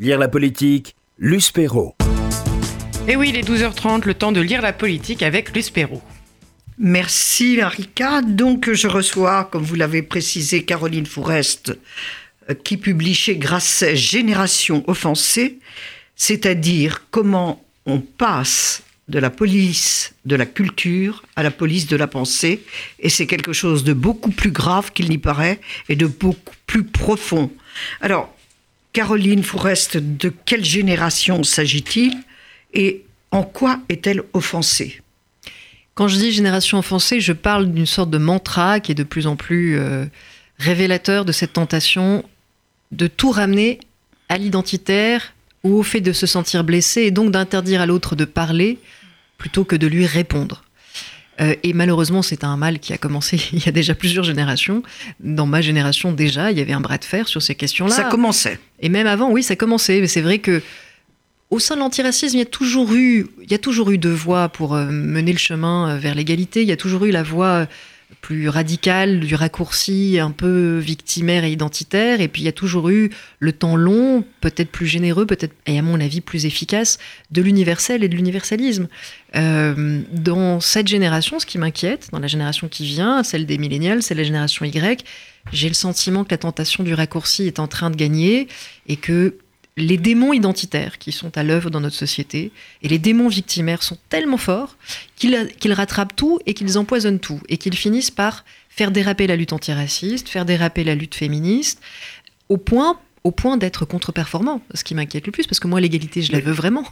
Lire la politique, Luce Perrault. Et oui, il est 12h30, le temps de lire la politique avec Luce Perrault. Merci Larika. Donc je reçois, comme vous l'avez précisé, Caroline Fourest, euh, qui publie chez Grasset Génération offensée, c'est-à-dire comment on passe de la police de la culture à la police de la pensée, et c'est quelque chose de beaucoup plus grave qu'il n'y paraît et de beaucoup plus profond. Alors, Caroline Fourest, de quelle génération s'agit-il et en quoi est-elle offensée? Quand je dis génération offensée, je parle d'une sorte de mantra qui est de plus en plus euh, révélateur de cette tentation de tout ramener à l'identitaire ou au fait de se sentir blessé et donc d'interdire à l'autre de parler plutôt que de lui répondre. Euh, et malheureusement, c'est un mal qui a commencé il y a déjà plusieurs générations. Dans ma génération déjà, il y avait un bras de fer sur ces questions-là. Ça commençait. Et même avant, oui, ça commençait. Mais c'est vrai que au sein de l'antiracisme, il y a toujours eu, il y a toujours eu deux voies pour euh, mener le chemin euh, vers l'égalité. Il y a toujours eu la voie plus radical, du raccourci un peu victimaire et identitaire. Et puis il y a toujours eu le temps long, peut-être plus généreux, peut-être, et à mon avis plus efficace, de l'universel et de l'universalisme. Euh, dans cette génération, ce qui m'inquiète, dans la génération qui vient, celle des millénials, c'est la génération Y, j'ai le sentiment que la tentation du raccourci est en train de gagner et que les démons identitaires qui sont à l'œuvre dans notre société et les démons victimaires sont tellement forts qu'ils rattrapent tout et qu'ils empoisonnent tout et qu'ils finissent par faire déraper la lutte antiraciste, faire déraper la lutte féministe, au point au point d'être contre-performant, ce qui m'inquiète le plus, parce que moi, l'égalité, je la veux vraiment.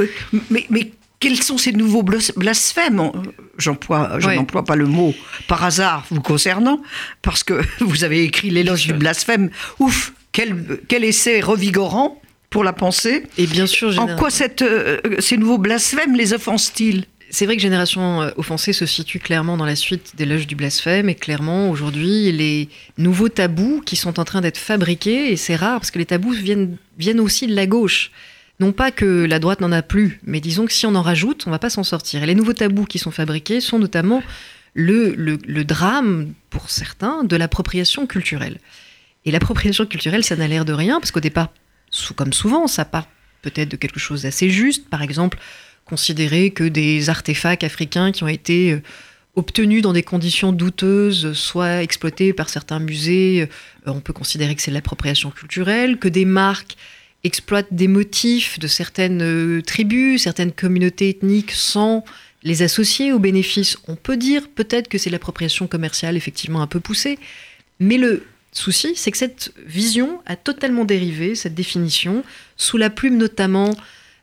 Euh, mais, mais quels sont ces nouveaux blasphèmes? J'emploie, je n'emploie pas le mot par hasard vous concernant, parce que vous avez écrit l'éloge du blasphème. Ouf, quel, quel essai revigorant pour la pensée. Et bien sûr, en quoi cette, euh, ces nouveaux blasphèmes les offensent-ils? C'est vrai que Génération euh, Offensée se situe clairement dans la suite des loges du blasphème et clairement aujourd'hui les nouveaux tabous qui sont en train d'être fabriqués et c'est rare parce que les tabous viennent, viennent aussi de la gauche. Non pas que la droite n'en a plus, mais disons que si on en rajoute, on va pas s'en sortir. Et les nouveaux tabous qui sont fabriqués sont notamment le, le, le drame, pour certains, de l'appropriation culturelle. Et l'appropriation culturelle, ça n'a l'air de rien, parce qu'au départ, comme souvent, ça part peut-être de quelque chose d'assez juste. Par exemple, considérer que des artefacts africains qui ont été euh, obtenus dans des conditions douteuses soient exploités par certains musées, euh, on peut considérer que c'est l'appropriation culturelle, que des marques exploitent des motifs de certaines euh, tribus, certaines communautés ethniques sans les associer aux bénéfices. On peut dire peut-être que c'est l'appropriation commerciale effectivement un peu poussée, mais le, souci, c'est que cette vision a totalement dérivé, cette définition, sous la plume notamment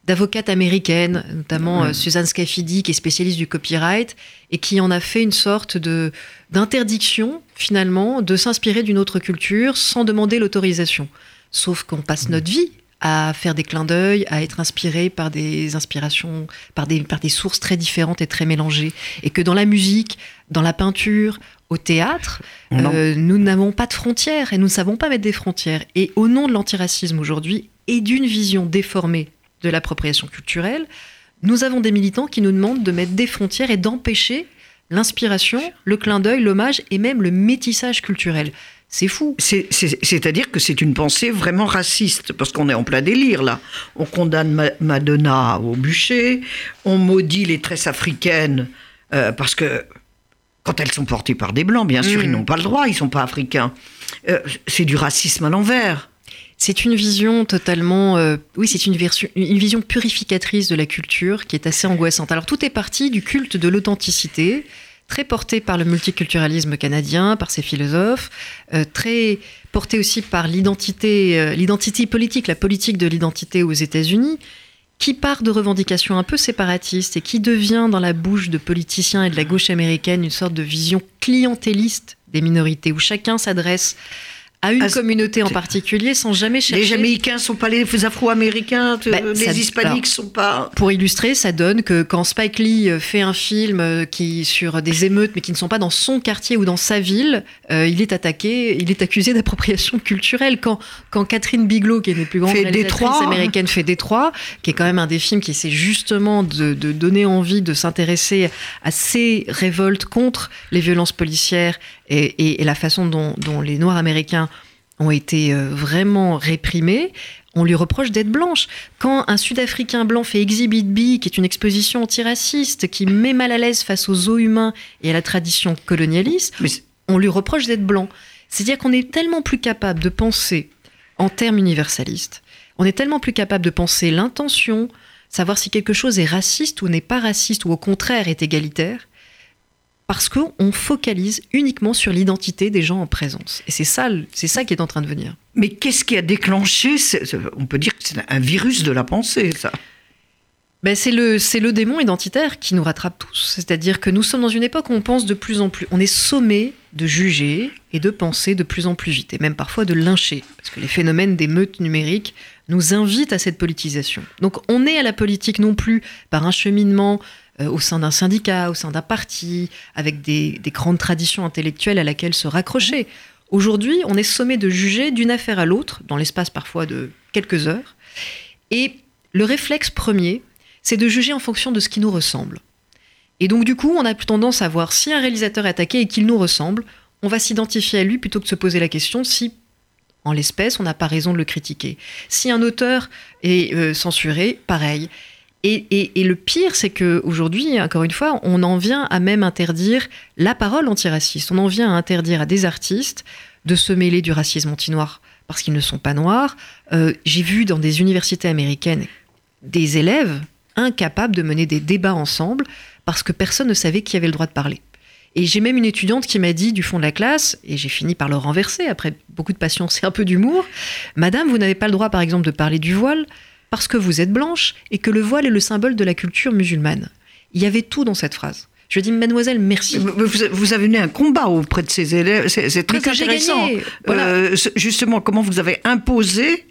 d'avocates américaines, notamment euh, Suzanne Scafidi, qui est spécialiste du copyright, et qui en a fait une sorte de d'interdiction, finalement, de s'inspirer d'une autre culture sans demander l'autorisation. Sauf qu'on passe notre vie à faire des clins d'œil, à être inspiré par des inspirations, par des, par des sources très différentes et très mélangées. Et que dans la musique, dans la peinture, au théâtre, euh, nous n'avons pas de frontières et nous ne savons pas mettre des frontières. Et au nom de l'antiracisme aujourd'hui et d'une vision déformée de l'appropriation culturelle, nous avons des militants qui nous demandent de mettre des frontières et d'empêcher l'inspiration, le clin d'œil, l'hommage et même le métissage culturel. C'est fou. C'est-à-dire que c'est une pensée vraiment raciste, parce qu'on est en plein délire là. On condamne Madonna au bûcher, on maudit les tresses africaines, euh, parce que quand elles sont portées par des blancs, bien sûr, ils mm. n'ont pas le droit, ils sont pas africains. Euh, c'est du racisme à l'envers. C'est une vision totalement, euh, oui, c'est une, une, vision purificatrice de la culture qui est assez angoissante. Alors tout est parti du culte de l'authenticité, très porté par le multiculturalisme canadien, par ses philosophes, euh, très porté aussi par l'identité, l'identité politique, la politique de l'identité aux États-Unis qui part de revendications un peu séparatistes et qui devient dans la bouche de politiciens et de la gauche américaine une sorte de vision clientéliste des minorités où chacun s'adresse à une communauté en particulier sans jamais chercher. Les Jamaïcains sont pas les Afro-Américains, bah, les Hispaniques sont pas. Pour illustrer, ça donne que quand Spike Lee euh, fait un film euh, qui sur des émeutes mais qui ne sont pas dans son quartier ou dans sa ville, euh, il est attaqué, il est accusé d'appropriation culturelle. Quand quand Catherine Bigelow, qui est une des plus grandes réalisatrices américaines, fait Détroit, qui est quand même un des films qui essaie justement de, de donner envie de s'intéresser à ces révoltes contre les violences policières et, et, et la façon dont, dont les Noirs américains ont été euh, vraiment réprimées, on lui reproche d'être blanche. Quand un Sud-Africain blanc fait Exhibit B, qui est une exposition antiraciste, qui met mal à l'aise face aux os humains et à la tradition colonialiste, on lui reproche d'être blanc. C'est-à-dire qu'on est tellement plus capable de penser en termes universalistes, on est tellement plus capable de penser l'intention, savoir si quelque chose est raciste ou n'est pas raciste, ou au contraire est égalitaire, parce qu'on focalise uniquement sur l'identité des gens en présence. Et c'est ça, c'est ça qui est en train de venir. Mais qu'est-ce qui a déclenché On peut dire que c'est un virus de la pensée, ça. Ben c'est le, c'est le démon identitaire qui nous rattrape tous. C'est-à-dire que nous sommes dans une époque où on pense de plus en plus. On est sommé de juger et de penser de plus en plus vite, et même parfois de lyncher. Parce que les phénomènes d'émeutes numériques nous invitent à cette politisation. Donc on est à la politique non plus par un cheminement au sein d'un syndicat, au sein d'un parti, avec des, grandes traditions intellectuelles à laquelle se raccrocher. Aujourd'hui, on est sommé de juger d'une affaire à l'autre, dans l'espace parfois de quelques heures. Et le réflexe premier, c'est de juger en fonction de ce qui nous ressemble. Et donc du coup, on a tendance à voir si un réalisateur est attaqué et qu'il nous ressemble, on va s'identifier à lui plutôt que de se poser la question si, en l'espèce, on n'a pas raison de le critiquer. Si un auteur est euh, censuré, pareil. Et, le pire, c'est qu'aujourd'hui, encore une fois, on en vient à même interdire la parole antiraciste. On en vient à interdire à des artistes de se mêler du racisme anti-noir parce qu'ils ne sont pas noirs. Euh, j'ai vu dans des universités américaines des élèves incapables de mener des débats ensemble parce que personne ne savait qui avait le droit de parler. Et j'ai même une étudiante qui m'a dit du fond de la classe, et j'ai fini par le renverser après beaucoup de patience et un peu d'humour, Madame, vous n'avez pas le droit par exemple de parler du voile parce que vous êtes blanche et que le voile est le symbole de la culture musulmane. Il y avait tout dans cette phrase. Je dis, mademoiselle, merci. Vous, avez mené un combat auprès de ces élèves. C'est très intéressant. Euh, justement, comment vous avez imposé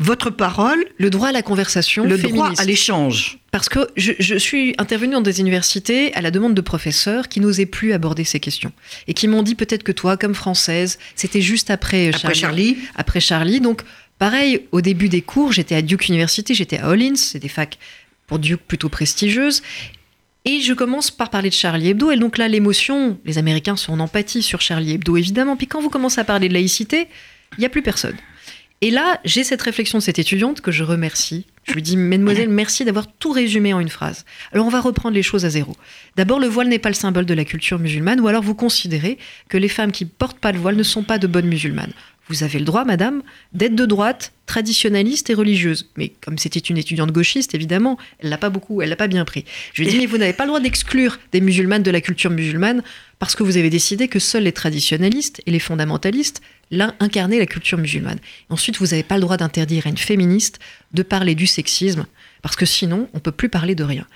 votre parole. Le droit à la conversation. Le droit à l'échange. Parce que je, suis intervenue dans des universités à la demande de professeurs qui n'osaient plus aborder ces questions. Et qui m'ont dit peut-être que toi, comme française, c'était juste après, après Charlie. Après Charlie. Donc, pareil, au début des cours, j'étais à Duke University, j'étais à Hollins, c'est des facs pour Duke plutôt prestigieuses. Et je commence par parler de Charlie Hebdo. Et donc là, l'émotion, les Américains sont en empathie sur Charlie Hebdo, évidemment. Puis quand vous commencez à parler de laïcité, il n'y a plus personne. Et là, j'ai cette réflexion de cette étudiante que je remercie. Je lui dis, Mademoiselle, merci d'avoir tout résumé en une phrase. Alors on va reprendre les choses à zéro. D'abord, le voile n'est pas le symbole de la culture musulmane, ou alors vous considérez que les femmes qui portent pas le voile ne sont pas de bonnes musulmanes. Vous avez le droit, madame, d'être de droite, traditionnaliste et religieuse. Mais comme c'était une étudiante gauchiste, évidemment, elle l'a pas beaucoup, elle l'a pas bien pris. Je lui dis, mais vous n'avez pas le droit d'exclure des musulmanes de la culture musulmane parce que vous avez décidé que seuls les traditionnalistes et les fondamentalistes l'un incarner la culture musulmane. Ensuite, vous n'avez pas le droit d'interdire à une féministe de parler du sexisme, parce que sinon, on peut plus parler de rien.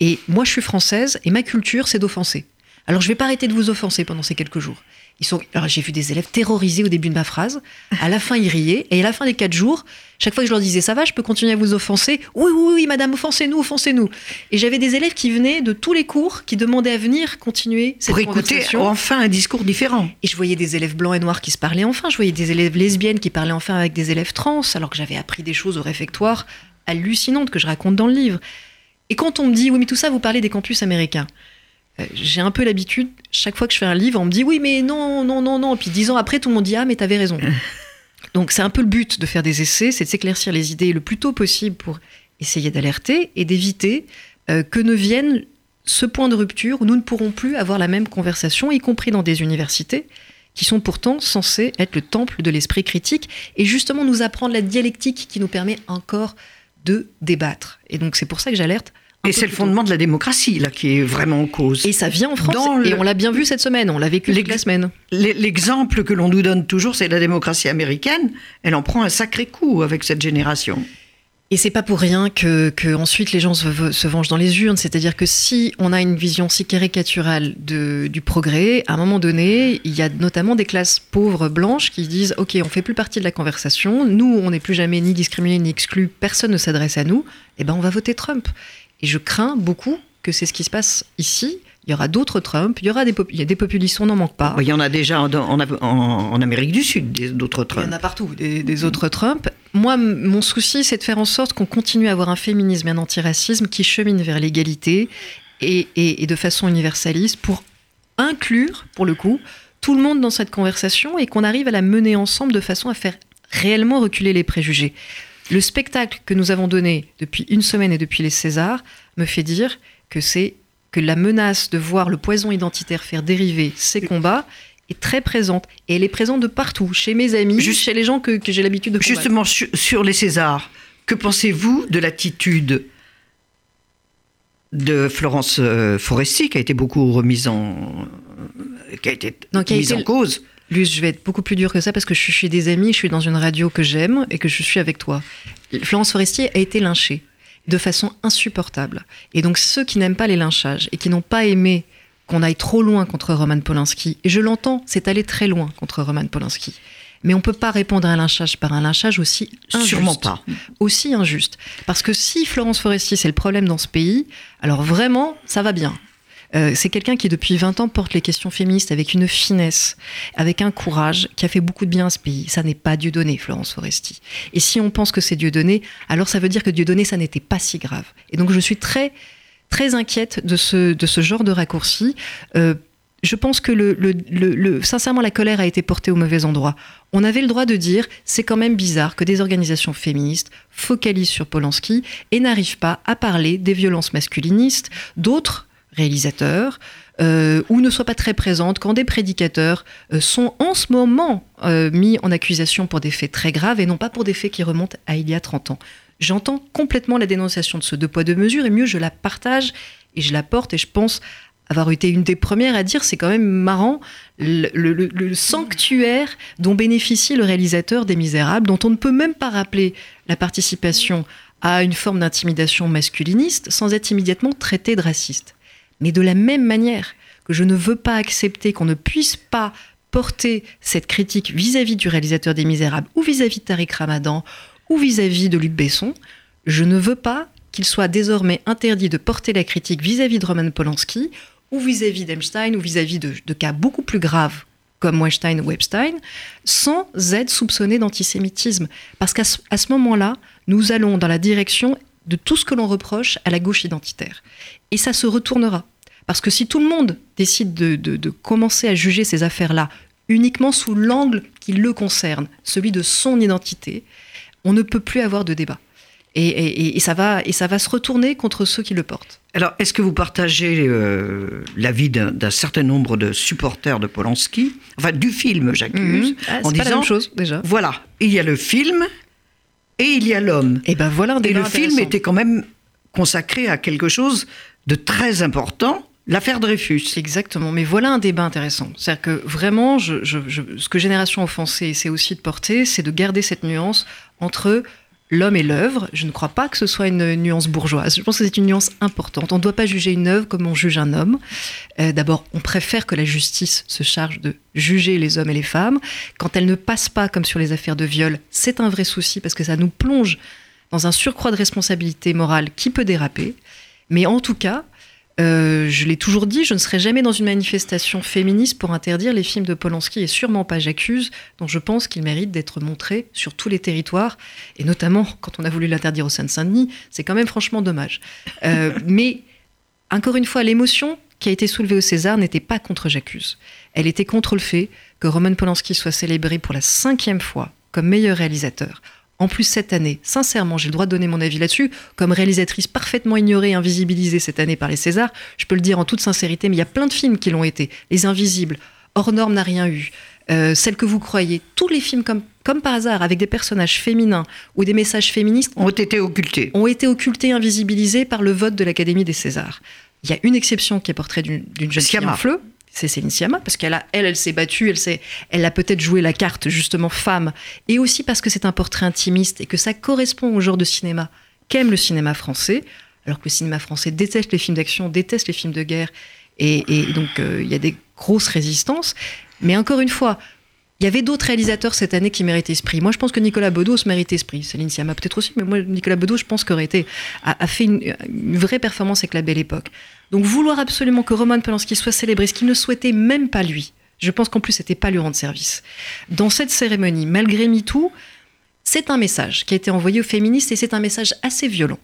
Et moi, je suis française, et ma culture, c'est d'offenser. Alors, je vais pas arrêter de vous offenser pendant ces quelques jours. Ils sont, alors j'ai vu des élèves terrorisés au début de ma phrase. À la fin, ils riaient. Et à la fin des quatre jours, chaque fois que je leur disais ça va, je peux continuer à vous offenser? Oui, oui, oui, madame, offensez-nous, offensez-nous. Et j'avais des élèves qui venaient de tous les cours, qui demandaient à venir continuer cette Pour écouter enfin un discours différent. Et je voyais des élèves blancs et noirs qui se parlaient enfin. Je voyais des élèves lesbiennes qui parlaient enfin avec des élèves trans, alors que j'avais appris des choses au réfectoire hallucinantes que je raconte dans le livre. Et quand on me dit oui, mais tout ça, vous parlez des campus américains. Euh, j'ai un peu l'habitude, chaque fois que je fais un livre, on me dit oui, mais non, non, non, non. Puis dix ans après, tout le monde dit ah, mais t'avais raison. Donc c'est un peu le but de faire des essais, c'est de s'éclaircir les idées le plus tôt possible pour essayer d'alerter et d'éviter euh, que ne vienne ce point de rupture où nous ne pourrons plus avoir la même conversation, y compris dans des universités qui sont pourtant censées être le temple de l'esprit critique et justement nous apprendre la dialectique qui nous permet encore de débattre. Et donc c'est pour ça que j'alerte et c'est le fondement de la démocratie, là, qui est vraiment en cause. Et ça vient en France, et on l'a bien vu cette semaine, on l'a vécu toute la semaine. L'exemple que l'on nous donne toujours, c'est la démocratie américaine. Elle en prend un sacré coup avec cette génération. Et c'est pas pour rien que, que, ensuite les gens se, se vengent dans les urnes. C'est-à-dire que si on a une vision si caricaturale de, du progrès, à un moment donné, il y a notamment des classes pauvres blanches qui disent OK, on fait plus partie de la conversation. Nous, on n'est plus jamais ni discriminés ni exclus. Personne ne s'adresse à nous. Eh ben, on va voter Trump. Et je crains beaucoup que c'est ce qui se passe ici. Il y aura d'autres Trump, il y aura des, il y a des populistes, on n'en manque pas. Il y en a déjà en, en, Amérique du Sud, d'autres Trump. Il y en a partout, des, autres Trump. Moi, mon souci, c'est de faire en sorte qu'on continue à avoir un féminisme et un antiracisme qui chemine vers l'égalité et, et, de façon universaliste pour inclure, pour le coup, tout le monde dans cette conversation et qu'on arrive à la mener ensemble de façon à faire réellement reculer les préjugés. Le spectacle que nous avons donné depuis une semaine et depuis les Césars me fait dire que c'est que la menace de voir le poison identitaire faire dériver ces combats est très présente. Et elle est présente de partout, chez mes amis, Juste- chez les gens que, que j'ai l'habitude de combattre. Justement, sur, les Césars, que pensez-vous de l'attitude de Florence euh, Foresti, qui a été beaucoup remise en, qui a été Non, qui a mise été en cause Luce, je vais être beaucoup plus dur que ça parce que je suis chez des amis, je suis dans une radio que j'aime et que je suis avec toi. Florence Forestier a été lynchée de façon insupportable. Et donc ceux qui n'aiment pas les lynchages et qui n'ont pas aimé qu'on aille trop loin contre Roman Polanski, et je l'entends, c'est aller très loin contre Roman Polanski. Mais on ne peut pas répondre à un lynchage par un lynchage aussi injuste. Sûrement pas. Aussi injuste. Parce que si Florence Foresti, c'est le problème dans ce pays, alors vraiment, ça va bien. Euh, c'est quelqu'un qui, depuis 20 ans, porte les questions féministes avec une finesse, avec un courage, qui a fait beaucoup de bien à ce pays. Ça n'est pas Dieudonné, Florence Foresti. Et si on pense que c'est Dieudonné, alors ça veut dire que Dieudonné, ça n'était pas si grave. Et donc, je suis très, très inquiète de ce, de ce genre de raccourci. Euh, je pense que le, le- le- le- sincèrement, la colère a été portée au mauvais endroit. On avait le droit de dire, c'est quand même bizarre que des organisations féministes focalisent sur Polanski et n'arrivent pas à parler des violences masculinistes d'autres réalisateurs euh, ou ne soient pas très présentes quand des prédicateurs euh, sont en ce moment euh, mis en accusation pour des faits très graves et non pas pour des faits qui remontent à il y a 30 ans. J'entends complètement la dénonciation de ce deux poids deux mesures et mieux je la partage et je la porte et je pense avoir été une des premières à dire c'est quand même marrant le- le sanctuaire dont bénéficie le réalisateur des Misérables, dont on ne peut même pas rappeler la participation à une forme d'intimidation masculiniste sans être immédiatement traité de raciste. Mais de la même manière que je ne veux pas accepter qu'on ne puisse pas porter cette critique vis-à-vis du réalisateur des Misérables ou vis-à-vis de Tariq Ramadan ou vis-à-vis de Luc Besson, je ne veux pas qu'il soit désormais interdit de porter la critique vis-à-vis de Roman Polanski ou vis-à-vis d'Einstein ou vis-à-vis de, cas beaucoup plus graves comme Weinstein ou Epstein, sans être soupçonné d'antisémitisme. Parce qu'à ce moment-là, nous allons dans la direction de tout ce que l'on reproche à la gauche identitaire. Et ça se retournera. Parce que si tout le monde décide de, de- de commencer à juger ces affaires-là uniquement sous l'angle qui le concerne, celui de son identité, on ne peut plus avoir de débat. Et, et- et ça, va, et ça va se retourner contre ceux qui le portent. Alors, est-ce que vous partagez euh, l'avis d'un certain nombre de supporters de Polanski, enfin du film, j'accuse, Ah, en c'est pas la disant même chose déjà. voilà, il y a le film et il y a l'homme. Et ben voilà un Et le film était quand même consacré à quelque chose de très important, l'affaire Dreyfus. Exactement, mais voilà un débat intéressant. C'est-à-dire que vraiment, ce que Génération Offensée essaie aussi de porter, c'est de garder cette nuance entre l'homme et l'œuvre. Je ne crois pas que ce soit une nuance bourgeoise. Je pense que c'est une nuance importante. On ne doit pas juger une œuvre comme on juge un homme. Euh, D'abord, on préfère que la justice se charge de juger les hommes et les femmes. Quand elle ne passe pas comme sur les affaires de viol, c'est un vrai souci parce que ça nous plonge dans un surcroît de responsabilité morale qui peut déraper. Mais en tout cas, euh, je l'ai toujours dit, je ne serai jamais dans une manifestation féministe pour interdire les films de Polanski et sûrement pas J'accuse, dont je pense qu'il mérite d'être montré sur tous les territoires, et notamment quand on a voulu l'interdire au Seine-Saint-Denis, c'est quand même franchement dommage. Euh, mais encore une fois, l'émotion qui a été soulevée au César n'était pas contre J'accuse. Elle était contre le fait que Roman Polanski soit célébré pour la cinquième fois comme meilleur réalisateur. En plus, cette année, sincèrement, j'ai le droit de donner mon avis là-dessus, comme réalisatrice parfaitement ignorée et invisibilisée cette année par les Césars, je peux le dire en toute sincérité, mais il y a plein de films qui l'ont été. Les Invisibles, Hors norme n'a rien eu, euh, Celle que vous croyez, tous les films comme, comme par hasard, avec des personnages féminins ou des messages féministes, Ont été occultés. ont été occultés, invisibilisés par le vote de l'Académie des Césars. Il y a une exception qui est portrait d'une jeune fille Sciamma. en fleu, Céline Sciamma, parce qu'elle a, elle, elle s'est battue, elle, s'est- elle a peut-être joué la carte justement femme, et aussi parce que c'est un portrait intimiste et que ça correspond au genre de cinéma qu'aime le cinéma français, alors que le cinéma français déteste les films d'action, déteste les films de guerre, et, et donc euh, il y a des grosses résistances. Mais encore une fois, il y avait d'autres réalisateurs cette année qui méritaient Esprit. Moi, je pense que Nicolas Bedos mérite Esprit. Céline Sciamma peut-être aussi, mais moi, Nicolas Bedos, je pense qu'aurait été a, fait une, une vraie performance avec La Belle Époque. Donc, vouloir absolument que Roman Polanski soit célébré, ce qu'il ne souhaitait même pas lui, je pense qu'en plus, c'était pas lui rendre service. Dans cette cérémonie, malgré MeToo, c'est un message qui a été envoyé aux féministes et c'est un message assez violent.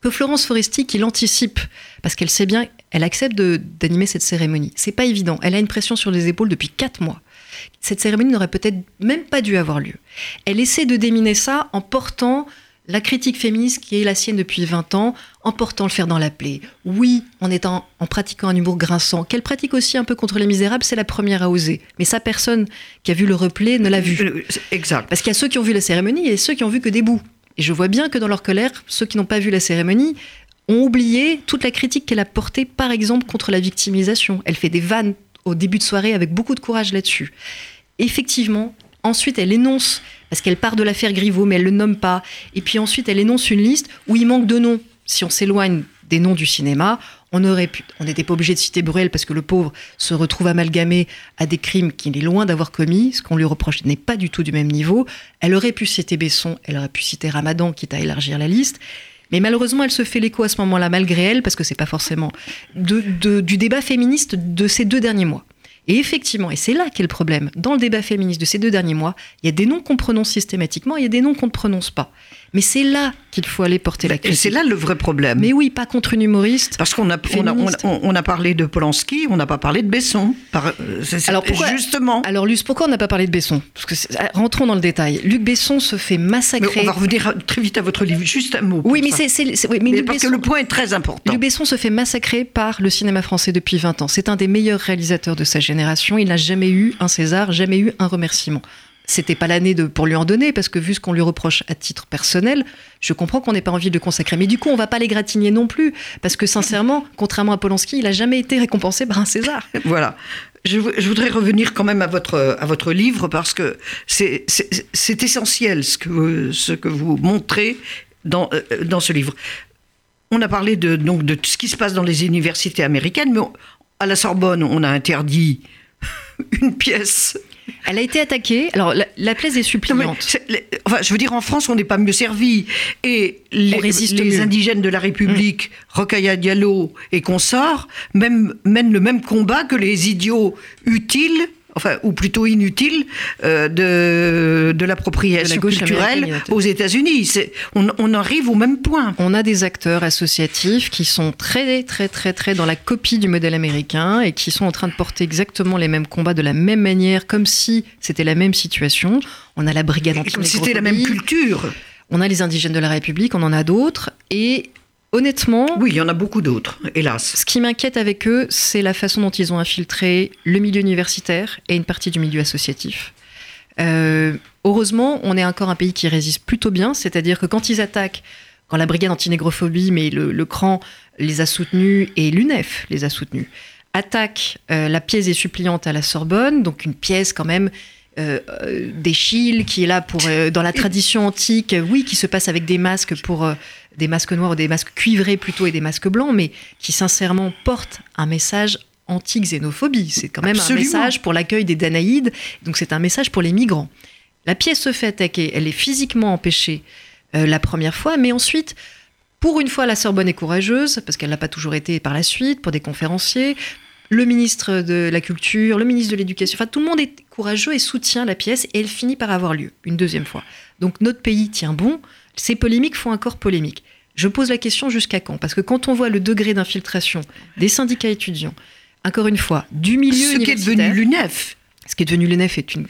que Florence Foresti qui l'anticipe, parce qu'elle sait bien, elle accepte d'animer cette cérémonie. C'est pas évident. Elle a une pression sur les épaules depuis quatre mois. Cette cérémonie n'aurait peut-être même pas dû avoir lieu. Elle essaie de déminer ça en portant la critique féministe qui est la sienne depuis 20 ans, en portant le fer dans la plaie. Oui, en étant, en pratiquant un humour grinçant, qu'elle pratique aussi un peu contre les misérables, c'est la première à oser. Mais ça, personne qui a vu le replay ne l'a vu. Exact. Parce qu'il y a ceux qui ont vu la cérémonie et ceux qui ont vu que des bouts. Et je vois bien que dans leur colère, ceux qui n'ont pas vu la cérémonie ont oublié toute la critique qu'elle a portée, par exemple, contre la victimisation. Elle fait des vannes au début de soirée avec beaucoup de courage là-dessus. Effectivement, ensuite, elle énonce, parce qu'elle part de l'affaire Griveaux, mais elle ne le nomme pas. Et puis ensuite, elle énonce une liste où il manque de noms. Si on s'éloigne des noms du cinéma, on aurait pu, on n'était pas obligé de citer Bruel parce que le pauvre se retrouve amalgamé à des crimes qu'il est loin d'avoir commis. Ce qu'on lui reproche n'est pas du tout du même niveau. Elle aurait pu citer Besson, elle aurait pu citer Ramadan, quitte à élargir la liste. Mais malheureusement, elle se fait l'écho à ce moment-là, malgré elle, parce que c'est pas forcément du débat féministe de ces deux derniers mois. Et effectivement, et c'est là qu'est le problème, dans le débat féministe de ces deux derniers mois, il y a des noms qu'on prononce systématiquement, il y a des noms qu'on ne prononce pas. Mais c'est là qu'il faut aller porter la critique. Et c'est là le vrai problème. Mais oui, pas contre une humoriste. Parce qu'on a, on a, parlé de Polanski, on n'a pas parlé de Besson. Par, euh, alors pourquoi, justement. Alors Luce, pourquoi on n'a pas parlé de Besson? Parce que rentrons dans le détail. Luc Besson se fait massacrer. on va revenir très vite à votre livre. Juste un mot. Oui, mais c'est, mais, parce que le point est très important. Luc Besson se fait massacrer par le cinéma français depuis 20 ans. C'est un des meilleurs réalisateurs de sa génération. Il n'a jamais eu un César, jamais eu un remerciement c'était pas l'année pour lui en donner, parce que vu ce qu'on lui reproche à titre personnel, je comprends qu'on n'ait pas envie de le consacrer. Mais du coup, on va pas les non plus, parce que sincèrement, contrairement à Polanski, il a jamais été récompensé par un César. Voilà. Je, voudrais revenir quand même à votre, à votre livre, parce que c'est essentiel ce que, ce que vous montrez dans, euh, dans ce livre. On a parlé de, donc, de ce qui se passe dans les universités américaines, mais à la Sorbonne, on a interdit une pièce elle a été attaquée. Alors, la, place est suppliante. enfin, je veux dire, en France, on n'est pas mieux servi. Et les, les indigènes de la République, mmh. Rokhaya Diallo et consorts, mènent le même combat que les idiots utiles enfin, ou plutôt inutile, euh, de, de l'appropriation culturelle aux États-Unis. On, on, arrive au même point. On a des acteurs associatifs qui sont très, très, très, très dans la copie du modèle américain et qui sont en train de porter exactement les mêmes combats de la même manière, comme si c'était la même situation. On a la brigade anti Comme si c'était la même culture. On a les indigènes de la République, on en a d'autres. Et Honnêtement. Oui, il y en a beaucoup d'autres, hélas. Ce qui m'inquiète avec eux, c'est la façon dont ils ont infiltré le milieu universitaire et une partie du milieu associatif. Euh, heureusement, on est encore un pays qui résiste plutôt bien, c'est-à-dire que quand ils attaquent, quand la brigade anti-négrophobie, mais le, CRAN les a soutenus et l'UNEF les a soutenus, attaque euh, la pièce des suppliantes à la Sorbonne, donc une pièce quand même euh, d'Échille qui est là pour dans la tradition antique, oui, qui se passe avec des masques pour des masques noirs ou des masques cuivrés plutôt et des masques blancs, mais qui sincèrement portent un message anti-xénophobie. C'est quand même un message pour l'accueil des Danaïdes, donc c'est un message pour les migrants. La pièce se fait attaquer, elle est physiquement empêchée euh, la première fois, mais ensuite, pour une fois, la Sorbonne est courageuse, parce qu'elle n'a pas toujours été par la suite, pour des conférenciers, le ministre de la Culture, le ministre de l'Éducation, enfin tout le monde est courageux et soutient la pièce, et elle finit par avoir lieu une deuxième fois. Donc notre pays tient bon, ces polémiques font encore polémique. Je pose la question jusqu'à quand? Parce que quand on voit le degré d'infiltration des syndicats étudiants, encore une fois, du milieu Ce qui est devenu l'UNEF. Ce qui est devenu l'UNEF est une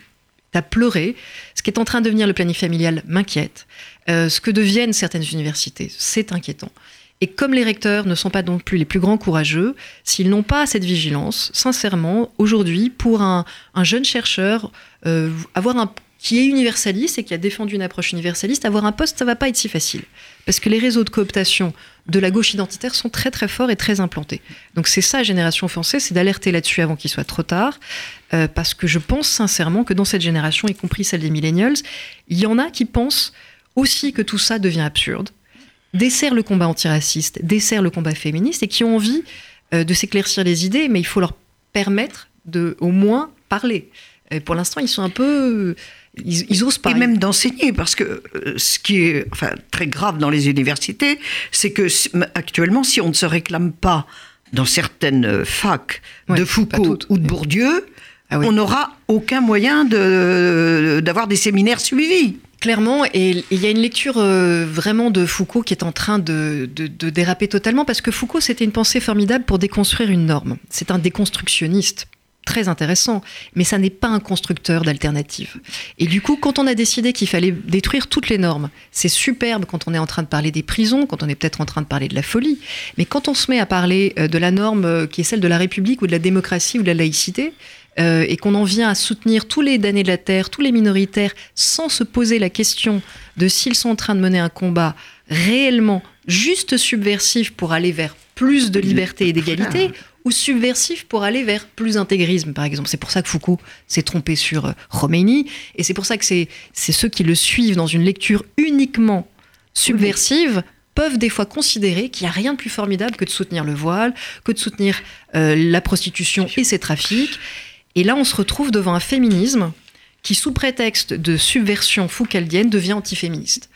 à pleurer. Ce qui est en train de devenir le planning familial m'inquiète. Euh, ce que deviennent certaines universités, c'est inquiétant. Et comme les recteurs ne sont pas non plus les plus grands courageux, s'ils n'ont pas cette vigilance, sincèrement, aujourd'hui, pour un, jeune chercheur, euh, avoir un qui est universaliste et qui a défendu une approche universaliste, avoir un poste, ça va pas être si facile. Parce que les réseaux de cooptation de la gauche identitaire sont très très forts et très implantés. Donc c'est ça, Génération Française, c'est d'alerter là-dessus avant qu'il soit trop tard, euh, parce que je pense sincèrement que dans cette génération, y compris celle des millennials, il y en a qui pensent aussi que tout ça devient absurde, dessert le combat antiraciste, dessert le combat féministe, et qui ont envie euh, de s'éclaircir les idées, mais il faut leur permettre de au moins parler. Pour l'instant, ils sont un peu ils, osent pas. Et même d'enseigner, parce que euh, ce qui est enfin, très grave dans les universités, c'est que actuellement, si on ne se réclame pas dans certaines euh, facs de Foucault ou de Bourdieu, ah on n'aura aucun moyen d'avoir des séminaires suivis. Clairement, et il y a une lecture euh, vraiment de Foucault qui est en train de, de, de déraper totalement, parce que Foucault, c'était une pensée formidable pour déconstruire une norme. C'est un déconstructionniste très intéressant, mais ça n'est pas un constructeur d'alternatives. Et du coup, quand on a décidé qu'il fallait détruire toutes les normes, c'est superbe quand on est en train de parler des prisons, quand on est peut-être en train de parler de la folie, mais quand on se met à parler euh, de la norme euh, qui est celle de la République ou de la démocratie ou de la laïcité, euh, et qu'on en vient à soutenir tous les damnés de la terre, tous les minoritaires, sans se poser la question de s'ils sont en train de mener un combat réellement juste subversif pour aller vers plus de liberté et d'égalité, ou subversif pour aller vers plus d'intégrisme, par exemple. C'est pour ça que Foucault s'est trompé sur euh, Khomeini, et c'est pour ça que c'est ceux qui le suivent dans une lecture uniquement subversive peuvent des fois considérer qu'il n'y a rien de plus formidable que de soutenir le voile, que de soutenir euh, la prostitution et ses trafics. Et là, on se retrouve devant un féminisme qui, sous prétexte de subversion foucaldienne, devient antiféministe.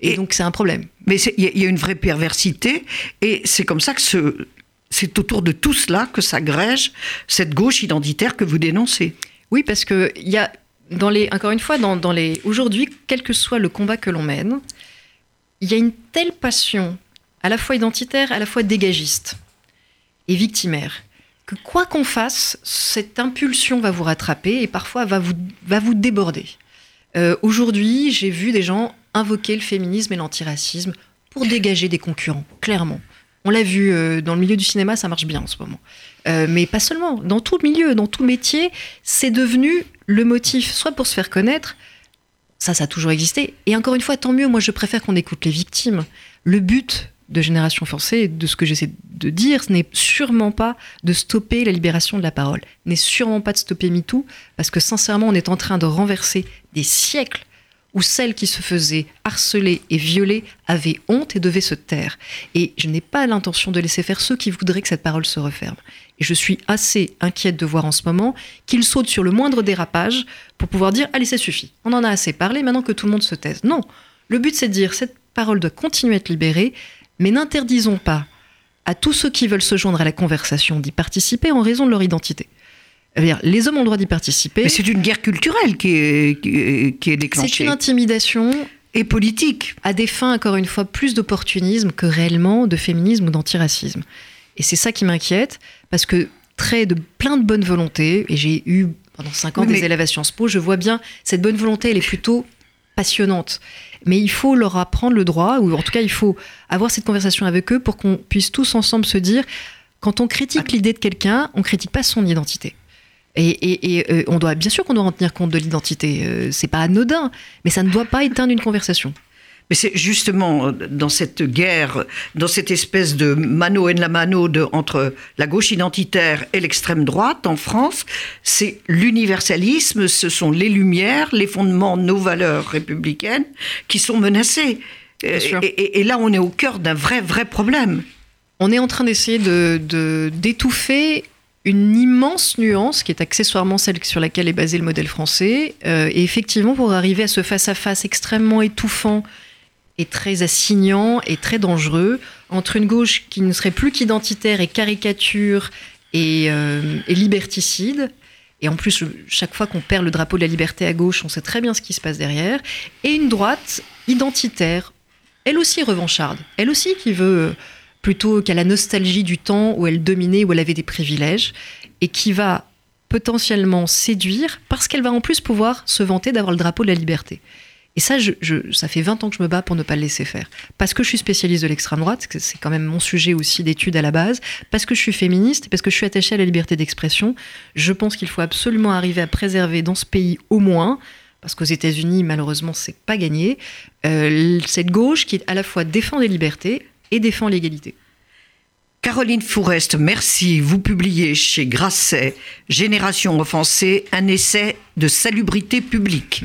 Et, donc, c'est un problème. Mais il y, a une vraie perversité, et c'est comme ça que ce, c'est autour de tout cela que s'agrège cette gauche identitaire que vous dénoncez. Oui, parce que il y a encore une fois, aujourd'hui, quel que soit le combat que l'on mène, il y a une telle passion, à la fois identitaire, à la fois dégagiste et victimaire, que quoi qu'on fasse, cette impulsion va vous rattraper et parfois va vous, va vous déborder. Euh, aujourd'hui, j'ai vu des gens invoquer le féminisme et l'antiracisme pour dégager des concurrents, clairement. On l'a vu euh, dans le milieu du cinéma, ça marche bien en ce moment. Euh, mais pas seulement, dans tout milieu, dans tout métier, c'est devenu le motif, soit pour se faire connaître, ça, ça a toujours existé. Et encore une fois, tant mieux, moi je préfère qu'on écoute les victimes. Le but de Génération Forcée, de ce que j'essaie de dire, ce n'est sûrement pas de stopper la libération de la parole, n'est sûrement pas de stopper MeToo, parce que sincèrement, on est en train de renverser des siècles où celles qui se faisaient harceler et violer avaient honte et devaient se taire. Et je n'ai pas l'intention de laisser faire ceux qui voudraient que cette parole se referme. Et je suis assez inquiète de voir en ce moment qu'ils sautent sur le moindre dérapage pour pouvoir dire Allez, ça suffit, on en a assez parlé, maintenant que tout le monde se taise. Non, le but c'est de dire Cette parole doit continuer à être libérée, mais n'interdisons pas à tous ceux qui veulent se joindre à la conversation d'y participer en raison de leur identité. Les hommes ont le droit d'y participer. Mais c'est une guerre culturelle qui est, qui est, déclenchée. C'est une intimidation. Et politique. À des fins, encore une fois, plus d'opportunisme que réellement de féminisme ou d'antiracisme. Et c'est ça qui m'inquiète, parce que très de plein de bonne volonté, et j'ai eu pendant cinq ans des élèves à Sciences Po, je vois bien cette bonne volonté, elle est plutôt passionnante. Mais il faut leur apprendre le droit, ou en tout cas, il faut avoir cette conversation avec eux pour qu'on puisse tous ensemble se dire, quand on critique l'idée de quelqu'un, on critique pas son identité. Et, euh, on doit bien sûr qu'on doit en tenir compte de l'identité. Euh, c'est pas anodin, mais ça ne doit pas éteindre une conversation. Mais c'est justement dans cette guerre, dans cette espèce de mano en la mano de, entre la gauche identitaire et l'extrême droite en France, c'est l'universalisme, ce sont les lumières, les fondements de nos valeurs républicaines qui sont menacés. Et, et, là, on est au cœur d'un vrai, vrai problème. On est en train d'essayer de, d'étouffer une immense nuance qui est accessoirement celle sur laquelle est basé le modèle français. Euh, et effectivement, pour arriver à ce face-à-face extrêmement étouffant et très assignant et très dangereux entre une gauche qui ne serait plus qu'identitaire et caricature euh, et, liberticide. Et en plus, chaque fois qu'on perd le drapeau de la liberté à gauche, on sait très bien ce qui se passe derrière. Et une droite identitaire, elle aussi revancharde, elle aussi qui veut plutôt qu'à la nostalgie du temps où elle dominait, où elle avait des privilèges, et qui va potentiellement séduire parce qu'elle va en plus pouvoir se vanter d'avoir le drapeau de la liberté. Et ça, je, ça fait 20 ans que je me bats pour ne pas le laisser faire. Parce que je suis spécialiste de l'extrême droite, c'est quand même mon sujet aussi d'étude à la base, parce que je suis féministe parce que je suis attachée à la liberté d'expression, je pense qu'il faut absolument arriver à préserver dans ce pays au moins, parce qu'aux États-Unis, malheureusement, c'est pas gagné, euh, cette gauche qui à la fois défend les libertés et défend l'égalité. Caroline Fourest, merci. Vous publiez chez Grasset, Génération offensée, un essai de salubrité publique.